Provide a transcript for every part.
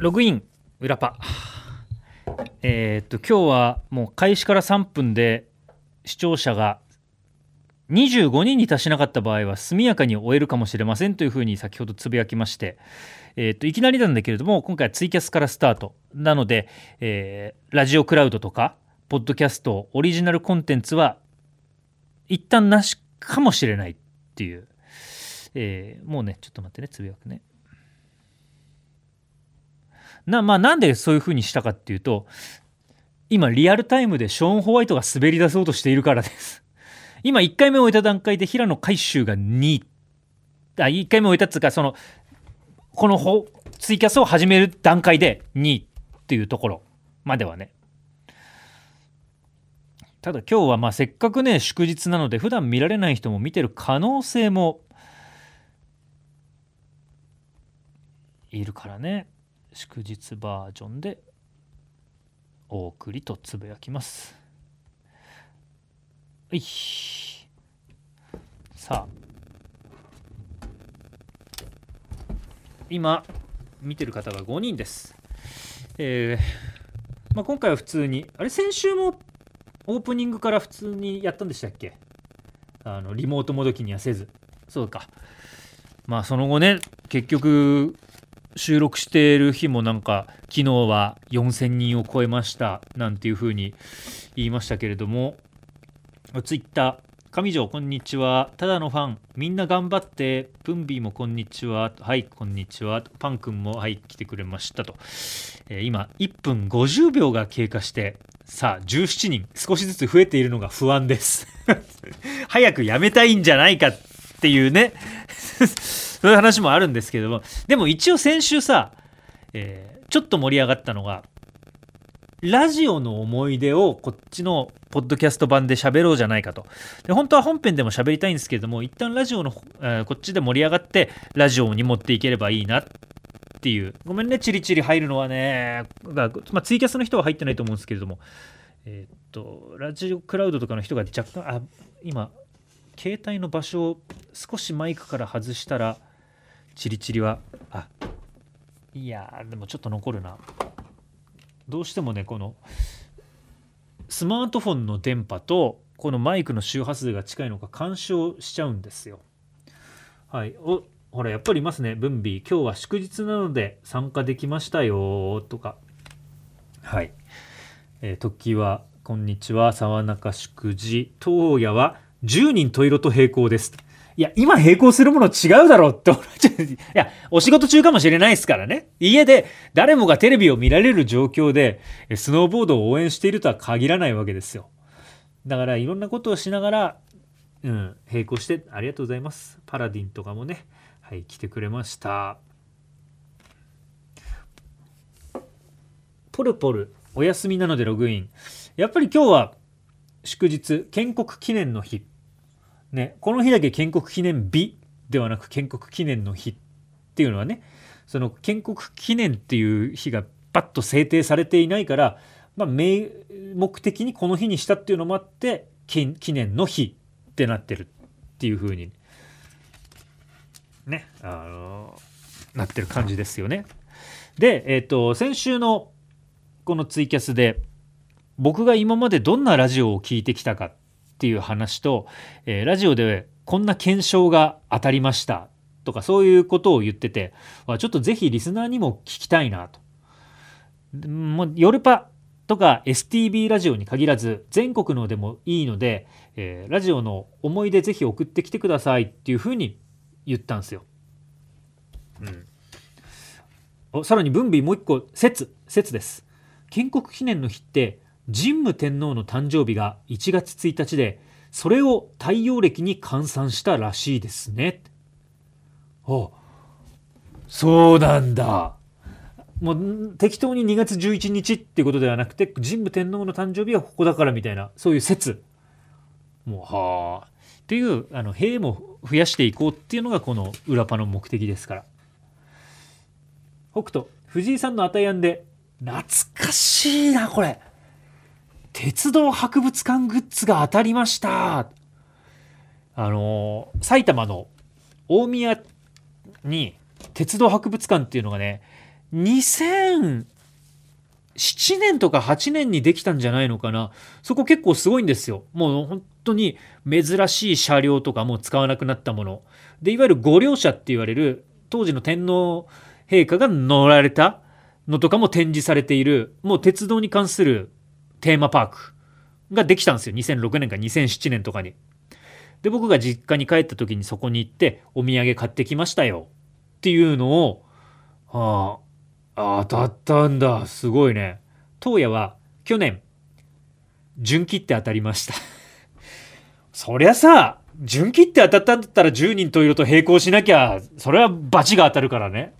ログイン裏パ。えーっと今日はもう開始から3分で視聴者が25人に達しなかった場合は速やかに終えるかもしれませんというふうに先ほどつぶやきまして、えーっといきなりなんだけれども今回はツイキャスからスタート。なので、えーラジオクラウドとかポッドキャストオリジナルコンテンツは一旦なしかもしれないっていう、えーもうねちょっと待ってねつぶやくね。な,、まあ、なんでそういうふうにしたかっていうと今リアルタイムでショーン・ホワイトが滑り出そうとしているからです。今1回目を終えた段階で平野海舟が2位。あ1回目を終えたっつうかそのこのほツイキャスを始める段階で2位っていうところまではね。ただ今日はまあせっかくね祝日なので普段見られない人も見てる可能性もいるからね。祝日バージョンでお送りとつぶやきます。い。さあ。今見てる方が5人です。えーまあ、今回は普通にあれ先週もオープニングから普通にやったんでしたっけ？あのリモートもどきにはせず。そうか。まあその後ね結局収録している日もなんか昨日は4000人を超えましたなんていうふうに言いましたけれどもツイッター上条こんにちは。ただのファンみんな頑張ってプンビーもこんにちははいこんにちはパン君もはい来てくれましたと、えー今1分50秒が経過してさあ17人少しずつ増えているのが不安です。早くやめたいんじゃないかっていうね。そういう話もあるんですけども。でも一応先週さ、えーちょっと盛り上がったのがラジオの思い出をこっちのポッドキャスト版で喋ろうじゃないかと。で本当は本編でも喋りたいんですけれども一旦ラジオの、えーこっちで盛り上がってラジオに持っていければいいなっていう。ごめんねチリチリ入るのはね、まあ、ツイキャスの人は入ってないと思うんですけれども。えーっとラジオクラウドとかの人が若干あ今携帯の場所を少しマイクから外したらチリチリは。あ。いやでもちょっと残るな。どうしてもねこのスマートフォンの電波とこのマイクの周波数が近いのか干渉しちゃうんですよ。はい。おほらやっぱりいますね。ブンビー今日は祝日なので参加できましたよとか。はい。えー、時はこんにちは。沢中祝辞。当夜は10人十色と並行です。いや今並行するもの違うだろうって思っちゃう。いやお仕事中かもしれないですからね。家で誰もがテレビを見られる状況でスノーボードを応援しているとは限らないわけですよ。だからいろんなことをしながらうん並行してありがとうございます。パラディンとかもね。はい来てくれました。ポルポルお休みなのでログイン。やっぱり今日は祝日建国記念の日。ねこの日だけ建国記念日ではなく建国記念の日っていうのはねその建国記念っていう日がバッと制定されていないから、まあ、名目的にこの日にしたっていうのもあって記念の日ってなってるっていう風にねあのなってる感じですよね。で、えっと先週のこのツイキャスで僕が今までどんなラジオを聞いてきたかていう話と、えーラジオでこんな検証が当たりましたとかそういうことを言っててわちょっとぜひリスナーにも聞きたいなと。でもうヨルパとか STB ラジオに限らず全国のでもいいので、えーラジオの思い出ぜひ送ってきてくださいっていうふうに言ったんですよ。うんおさらに分尾もう一個説説です建国記念の日って神武天皇の誕生日が1月1日でそれを太陽暦に換算したらしいですね。おそうなんだ。もう適当に2月11日っていうことではなくて神武天皇の誕生日はここだからみたいなそういう説。もうはあ。っていうあの兵も増やしていこうっていうのがこの裏パの目的ですから。北斗藤井さんのアタヤンで懐かしいなこれ。鉄道博物館グッズが当たりました。あの埼玉の大宮に鉄道博物館っていうのがね2007年とか8年にできたんじゃないのかな。そこ結構すごいんですよ。もう本当に珍しい車両とかもう使わなくなったもの。でいわゆる御陵車って言われる当時の天皇陛下が乗られたのとかも展示されているもう鉄道に関するテーマパークができたんですよ。2006年か2007年とかに。で僕が実家に帰った時にそこに行ってお土産買ってきましたよ。っていうのをああ当たったんだ。すごいね。当夜は去年純切って当たりました。そりゃさ純切って当たったんだったら10人といると並行しなきゃそれはバチが当たるからね。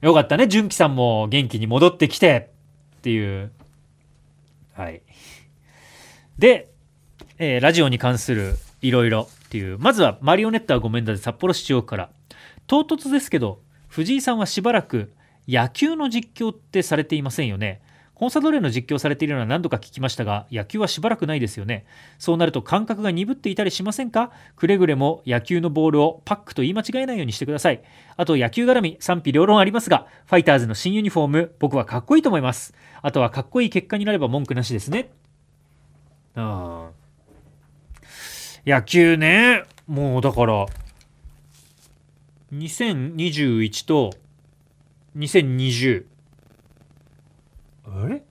よかったね。純喜さんも元気に戻ってきて。っていう。はい。で、えー、ラジオに関するいろいろっていうまずはマリオネットはごめんだで札幌市中央区から。唐突ですけど藤井さんはしばらく野球の実況ってされていませんよね。コンサドーレの実況されているのは何度か聞きましたが野球はしばらくないですよね。そうなると感覚が鈍っていたりしませんか？くれぐれも野球のボールをパックと言い間違えないようにしてください。あと野球絡み賛否両論ありますがファイターズの新ユニフォーム僕はかっこいいと思います。あとはかっこいい結果になれば文句なしですね。あ野球ね。もうだから2021と2020あれ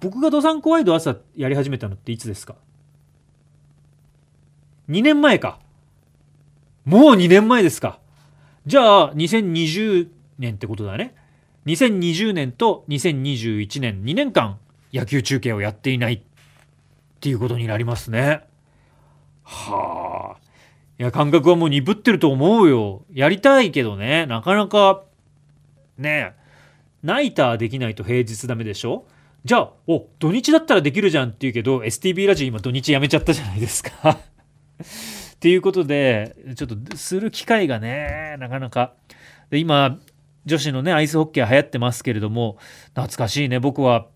僕がドサンコワイド朝やり始めたのっていつですか？2年前か。もう2年前ですか。じゃあ2020年ってことだね。2020年と2021年2年間野球中継をやっていないっていうことになりますね。はあ。いや感覚はもう鈍ってると思うよ。やりたいけどねなかなかねえ。ナイターできないと平日ダメでしょ？じゃあお土日だったらできるじゃんって言うけど STB ラジオ今土日やめちゃったじゃないですか。っていうことでちょっとする機会がねなかなか。で今女子のねアイスホッケー流行ってますけれども懐かしいね僕は。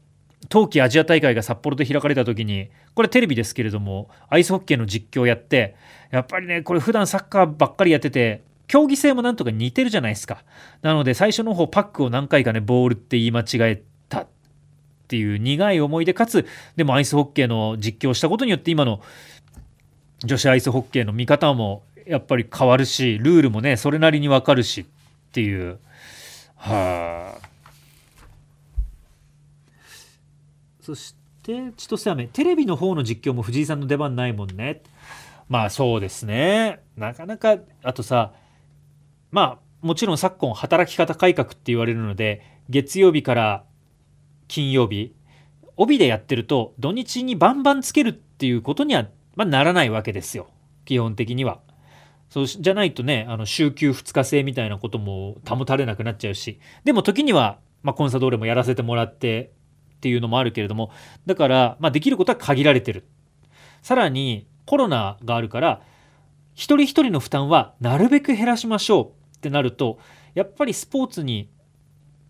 冬季アジア大会が札幌で開かれた時にこれテレビですけれどもアイスホッケーの実況やってやっぱりねこれ普段サッカーばっかりやってて競技性もなんとか似てるじゃないですか。なので最初の方パックを何回かねボールって言い間違えたっていう苦い思い出かつでもアイスホッケーの実況をしたことによって今の女子アイスホッケーの見方もやっぱり変わるしルールもねそれなりに分かるしっていう。はあそして千歳飴テレビの方の実況も藤井さんの出番ないもんね。まあそうですね。なかなかあとさまあもちろん昨今働き方改革って言われるので月曜日から金曜日帯でやってると土日にバンバンつけるっていうことには、まあ、ならないわけですよ基本的には。そうじゃないとねあの週休2日制みたいなことも保たれなくなっちゃうしでも時には、まあ、コンサドーレもやらせてもらってっていうのもあるけれどもだから、まあ、できることは限られてる。さらにコロナがあるから一人一人の負担はなるべく減らしましょうってなるとやっぱりスポーツに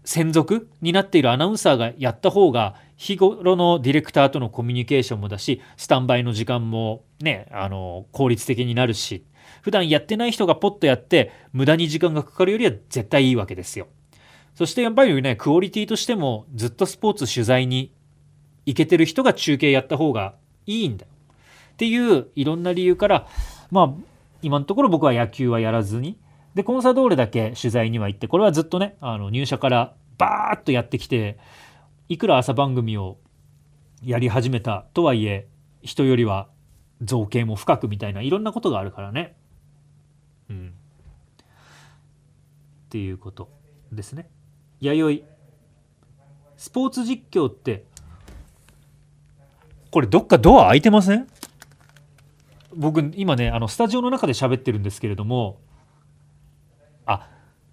専属になっているアナウンサーがやった方が日頃のディレクターとのコミュニケーションもだしスタンバイの時間もねあの効率的になるし普段やってない人がポッとやって無駄に時間がかかるよりは絶対いいわけですよ。そしてやっぱりねクオリティとしてもずっとスポーツ取材に行けてる人が中継やった方がいいんだよっていういろんな理由からまあ今のところ僕は野球はやらずにでコンサドーレだけ取材には行ってこれはずっとねあの入社からバーッとやってきていくら朝番組をやり始めたとはいえ人よりは造形も深くみたいないろんなことがあるからね。うん。っていうことですね。弥生スポーツ実況ってこれどっかドア開いてません？僕今ねあのスタジオの中で喋ってるんですけれどもあ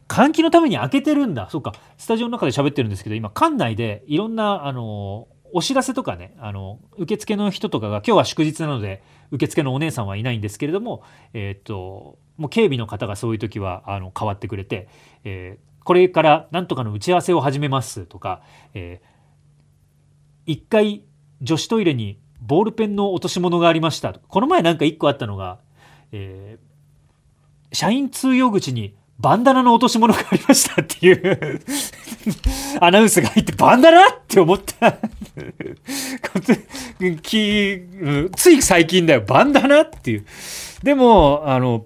換気のために開けてるんだ。そうか。スタジオの中で喋ってるんですけど今館内でいろんなあのお知らせとかねあの受付の人とかが今日は祝日なので受付のお姉さんはいないんですけれども、えー、ともう警備の方がそういう時はあの変わってくれて、えー、これから何とかの打ち合わせを始めますとか、えー、1回女子トイレにボールペンの落とし物がありましたこの前なんか1個あったのが、えー、社員通用口にバンダナの落とし物がありましたっていう。アナウンスが入ってバンダナって思った。つい最近だよ。バンダナっていう。でもあの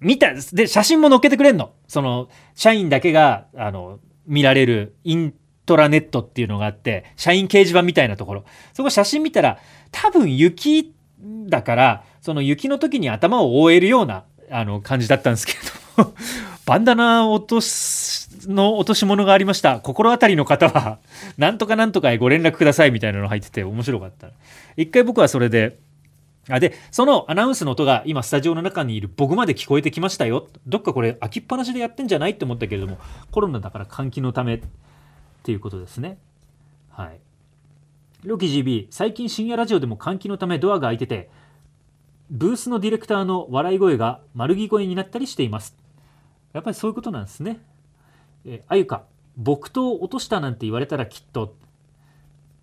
見たで写真も載っけてくれんの。その社員だけがあの見られるイントラネットっていうのがあって社員掲示板みたいなところ。そこ写真見たら多分雪だからその雪の時に頭を覆えるようなあの感じだったんですけど。バンダナ落とすの落とし物がありました。心当たりの方は なんとかなんとかへご連絡くださいみたいなの入ってて面白かった。一回僕はそれであでそのアナウンスの音が今スタジオの中にいる僕まで聞こえてきましたよ。どっかこれ開きっぱなしでやってんじゃないって思ったけれどもコロナだから換気のためっていうことですね。はい。ロキ GB 最近深夜ラジオでも換気のためドアが開いててブースのディレクターの笑い声が丸着声になったりしています。やっぱりそういうことなんですねえあゆか木刀落としたなんて言われたらきっと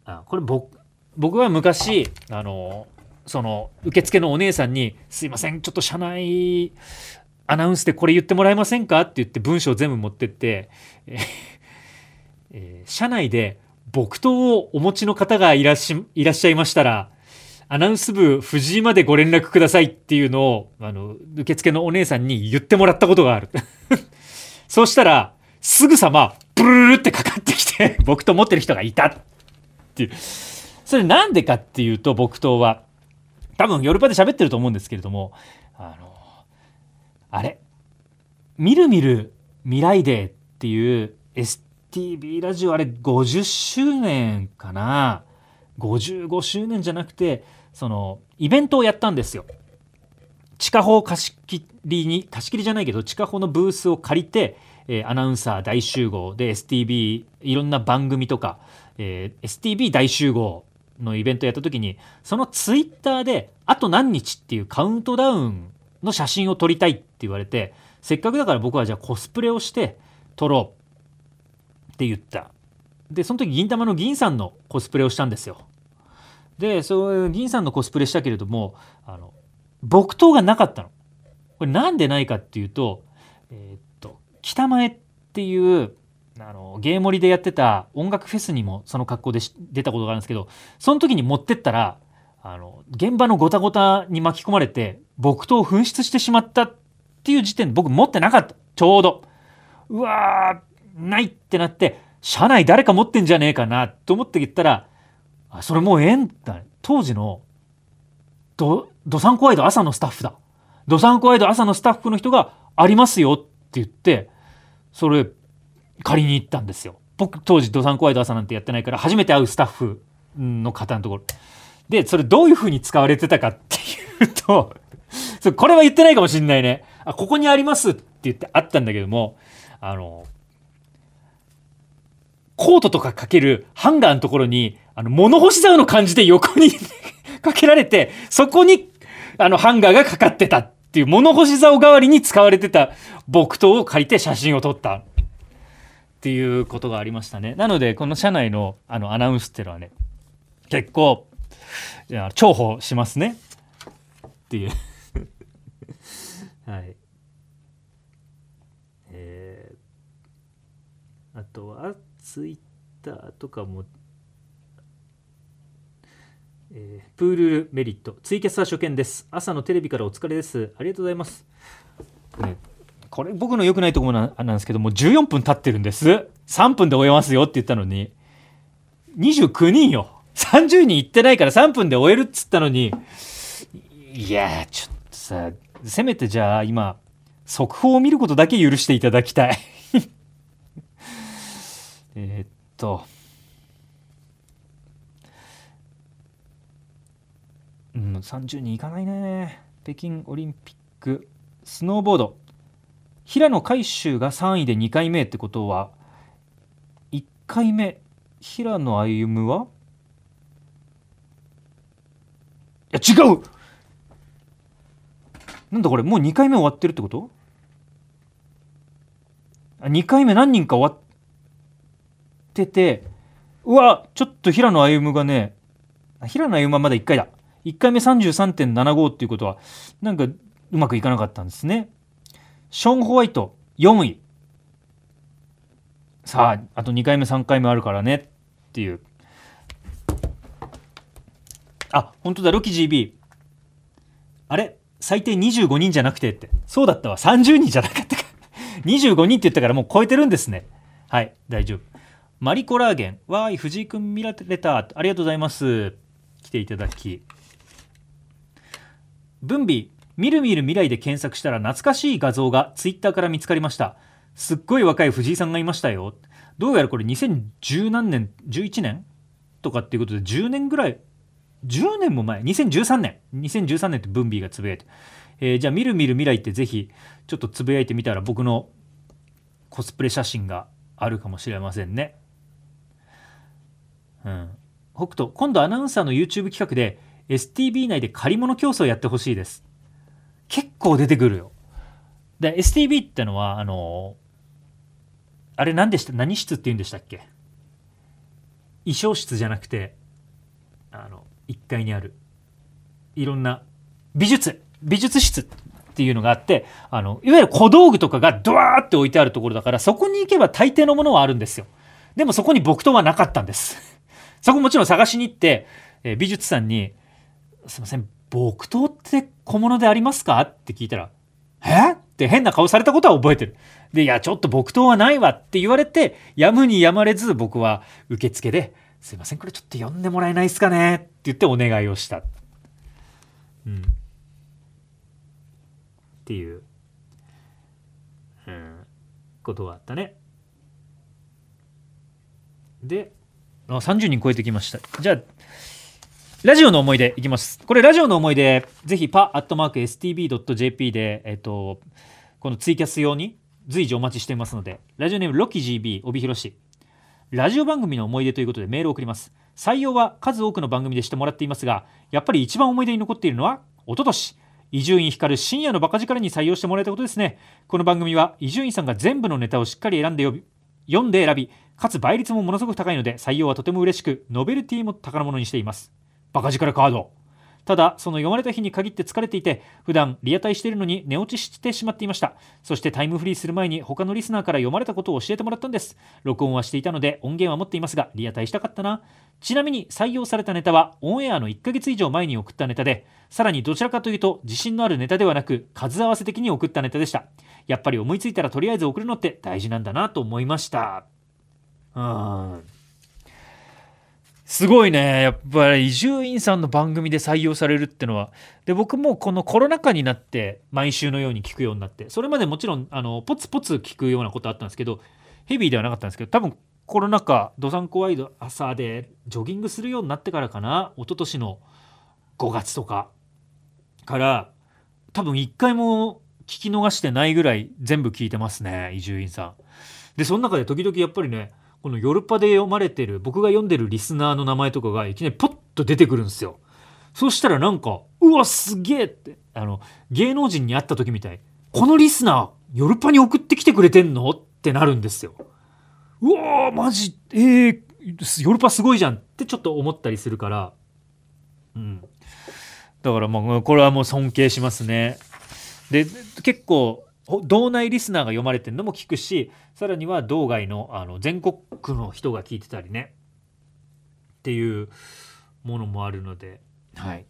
あこれ僕僕は昔あのその受付のお姉さんに「すいませんちょっと社内アナウンスでこれ言ってもらえませんか?」って言って文章全部持ってって、ええー、社内で木刀をお持ちの方がいらしいらっしゃいましたらアナウンス部藤井までご連絡くださいっていうのをあの受付のお姉さんに言ってもらったことがある。そうしたらすぐさまブルルってかかってきて 木刀持ってる人がいたっていう。それなんでかっていうと木刀は多分ヨルパで喋ってると思うんですけれどもあのあれ？みるみる未来デーっていう STB ラジオあれ50周年かな？55周年じゃなくてそのイベントをやったんですよ。地下法貸し切りに貸し切りじゃないけど地下法のブースを借りて、えー、アナウンサー大集合で STB いろんな番組とか、えー、STB 大集合のイベントやった時にそのツイッターであと何日っていうカウントダウンの写真を撮りたいって言われてせっかくだから僕はじゃあコスプレをして撮ろうって言ったでその時銀玉の銀さんのコスプレをしたんですよでそういう銀さんのコスプレしたけれどもあの木刀がなかったの。これなんでないかっていうとえー、っと北前っていうあのゲーモリでやってた音楽フェスにもその格好で出たことがあるんですけどその時に持ってったらあの現場のごたごたに巻き込まれて木刀を紛失してしまったっていう時点で僕持ってなかった。ちょうど。うわーないってなって車内誰か持ってんじゃねえかなと思って言ったらあそれもうええん？だ当時のどどさんこワイド朝のスタッフだ。どさんこワイド朝のスタッフの人がありますよ。って言ってそれ借りに行ったんですよ。僕当時ドサンコワイド朝なんてやってないから初めて会うスタッフの方のところ。でそれどういうふうに使われてたかっていうとこれは言ってないかもしんないね。あここにありますって言ってあったんだけどもあのコートとかかけるハンガーのところにあの物干し竿の感じで横に かけられてそこにあのハンガーがかかってたっていう物干し竿代わりに使われてた木刀を借りて写真を撮ったっていうことがありましたね。なのでこの社内のあのアナウンスっていうのはね結構重宝しますね。っていう。はいえー、あとはツイッターとかもえー、プールメリット。ツイキャスは初見です。朝のテレビからお疲れです。ありがとうございます、ね、これ僕の良くないところなんですけども14分経ってるんです。3分で終えますよって言ったのに29人よ。30人行ってないから3分で終えるっつったのに。いやちょっとさせめてじゃあ今速報を見ることだけ許していただきたい。えっと。うん30人いかないね。北京オリンピックスノーボード。平野海舟が3位で2回目ってことは1回目平野歩夢は？いや違う！なんだこれもう2回目終わってるってこと？あ2回目何人か終わっててうわちょっと平野歩夢がね平野歩夢はまだ1回だ。1回目33.75っていうことはなんかうまくいかなかったんですね。ショーン・ホワイト4位。さああと2回目3回目あるからね。っていう。あ本当だロキ GB あれ？最低25人じゃなくてって。そうだったわ。30人じゃなかったか。25人って言ったからもう超えてるんですね。はい大丈夫。マリコラーゲンわーい藤井君見られたありがとうございます。来ていただき。分尾みるみる未来で検索したら懐かしい画像がツイッターから見つかりました。すっごい若い藤井さんがいましたよ。どうやらこれ2010何年11年とかっていうことで10年ぐらい10年も前？2013年2013年ってブンビーがつぶやいて、えー、じゃあみるみる未来ってぜひちょっとつぶやいてみたら僕のコスプレ写真があるかもしれませんね。北斗今度アナウンサーの YouTube 企画で STB 内で借り物競争やってほしいです。結構出てくるよ。で STB ってのはあのあれ何でした？何室って言うんでしたっけ？衣装室じゃなくてあの1階にある。いろんな美術美術室っていうのがあってあのいわゆる小道具とかがドワーって置いてあるところだからそこに行けば大抵のものはあるんですよ。でもそこに木刀はなかったんです。そこもちろん探しに行って、えー、美術さんに「すいません木刀って小物でありますか?」って聞いたら「え？っ?」って変な顔されたことは覚えてるで「いやちょっと木刀はないわ」って言われてやむにやまれず僕は受付ですいませんこれちょっと読んでもらえないですかね？って言ってお願いをした。うん、っていう、うん、ことがあったね。であ30人超えてきました。じゃあラジオの思い出いきます。これラジオの思い出ぜひパアットマーク STB.jp で、えっと、このツイキャス用に随時お待ちしていますのでラジオネームロキ GB 帯広市ラジオ番組の思い出ということでメールを送ります採用は数多くの番組でしてもらっていますがやっぱり一番思い出に残っているのは一昨年伊集院光深夜のバカ力に採用してもらえたことですねこの番組は伊集院さんが全部のネタをしっかり選んで読んで選びかつ倍率もものすごく高いので採用はとても嬉しくノベルティも宝物にしています。バカ力カード。ただその読まれた日に限って疲れていて普段リアタイしているのに寝落ちしてしまっていました。そしてタイムフリーする前に他のリスナーから読まれたことを教えてもらったんです。録音はしていたので音源は持っていますがリアタイしたかったな。ちなみに採用されたネタはオンエアの1ヶ月以上前に送ったネタでさらにどちらかというと自信のあるネタではなく数合わせ的に送ったネタでした。やっぱり思いついたらとりあえず送るのって大事なんだなと思いました。うんすごいね。やっぱり伊集院さんの番組で採用されるってのは。で僕もこのコロナ禍になって毎週のように聞くようになって。それまでもちろんあのポツポツ聞くようなことあったんですけどヘビーではなかったんですけど多分コロナ禍どさんこワイド朝でジョギングするようになってからかな。一昨年の5月とかから。多分1回も聞き逃してないぐらい全部聞いてますね伊集院さん。でその中で時々やっぱりねこのヨルパで読まれてる僕が読んでるリスナーの名前とかがいきなりポッと出てくるんですよ。そしたらなんかうわすげえってあの芸能人に会った時みたいこのリスナーヨルパに送ってきてくれてんの？ってなるんですよ。うわマジえー、ヨルパすごいじゃんってちょっと思ったりするから、うん、だからまあこれはもう尊敬しますね。で結構道内リスナーが読まれてるのも聞くしさらには道外のあの全国区の人が聞いてたりね。っていうものもあるので、はい、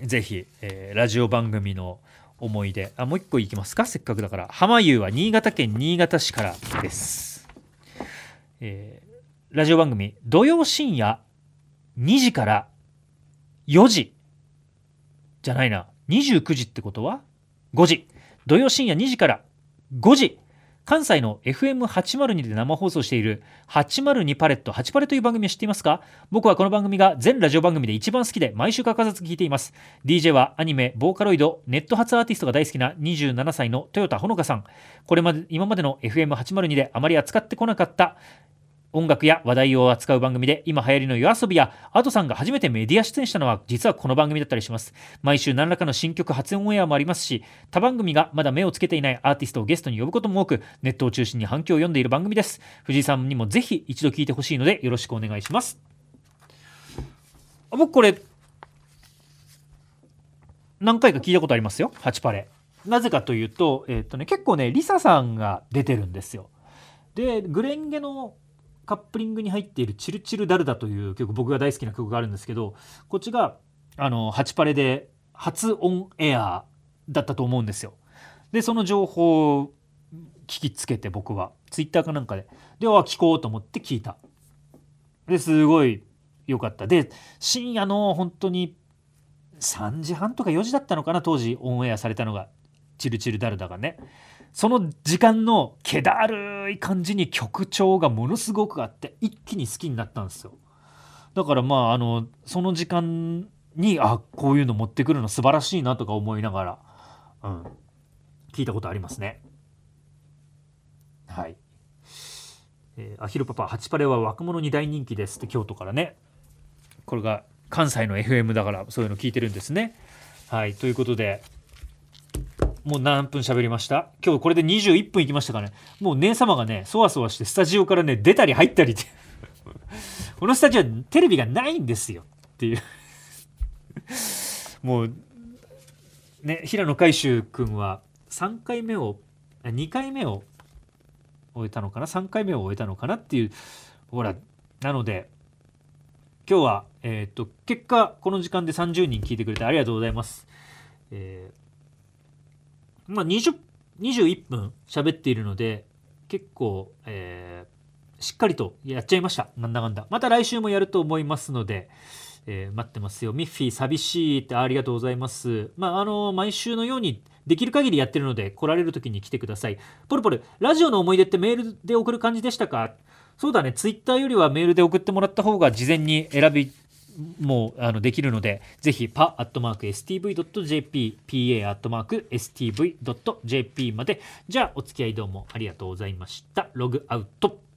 ぜひ、えー、ラジオ番組の思い出。あもう一個いきますか？せっかくだから。浜湯は新潟県新潟市からです、えー、ラジオ番組土曜深夜2時から4時じゃないな。29時ってことは？5時土曜深夜2時から5時。関西の FM802 で生放送している802パレット。8パレという番組を知っていますか？僕はこの番組が全ラジオ番組で一番好きで毎週欠かさず聞いています。DJ はアニメボーカロイドネット発アーティストが大好きな27歳の豊田ほのかさん。これまで今までの FM802 であまり扱ってこなかった音楽や話題を扱う番組で今流行りの夜遊びやアドさんが初めてメディア出演したのは実はこの番組だったりします。毎週何らかの新曲発音オンエアもありますし他番組がまだ目をつけていないアーティストをゲストに呼ぶことも多くネットを中心に反響を読んでいる番組です。藤井さんにもぜひ一度聞いてほしいのでよろしくお願いします。僕これ何回か聞いたことありますよ。8パレ。なぜかというと,、えーとね、結構ねリサさんが出てるんですよ。でグレンゲのカップリングに入っている「チルチルダルダ」という曲僕が大好きな曲があるんですけどこっちがあのハチパレで初オンエアだったと思うんですよ。でその情報を聞きつけて僕はツイッターかなんかででは聞こうと思って聞いた。ですごい良かった。で深夜の本当に3時半とか4時だったのかな当時オンエアされたのが「チルチルダルダ」がねその時間の気だるい感じに曲調がものすごくあって一気に好きになったんですよ。だからまああのその時間にあこういうの持ってくるの素晴らしいなとか思いながら、うん、聞いたことありますね。はい、えー、アヒルパパ「ハチパレは若者に大人気です」って京都からね。これが関西の FM だからそういうの聞いてるんですね。はいということでもう何分喋りました？今日これで21分いきましたかね？もう姉様がねそわそわしてスタジオからね出たり入ったりって。このスタジオテレビがないんですよ。っていう。もうね平野海舟君は3回目を2回目を終えたのかな？3回目を終えたのかな？っていう。ほらなので今日は、えっ、と、結果、この時間で30人聞いてくれてありがとうございます。えー、まあ、20、21分喋っているので、結構、えー、しっかりとやっちゃいました。なんだかんだ。また来週もやると思いますので、えー、待ってますよ。ミッフィー寂しいってありがとうございます。まあ、あの、毎週のようにできる限りやってるので、来られる時に来てください。ポルポル、ラジオの思い出ってメールで送る感じでしたか？そうだね、ツイッターよりはメールで送ってもらった方が事前に選びもうあのできるので、ぜひパアットマーク stv.jp、pa アットマーク stv.jp まで。じゃあ、お付き合いどうもありがとうございました。ログアウト。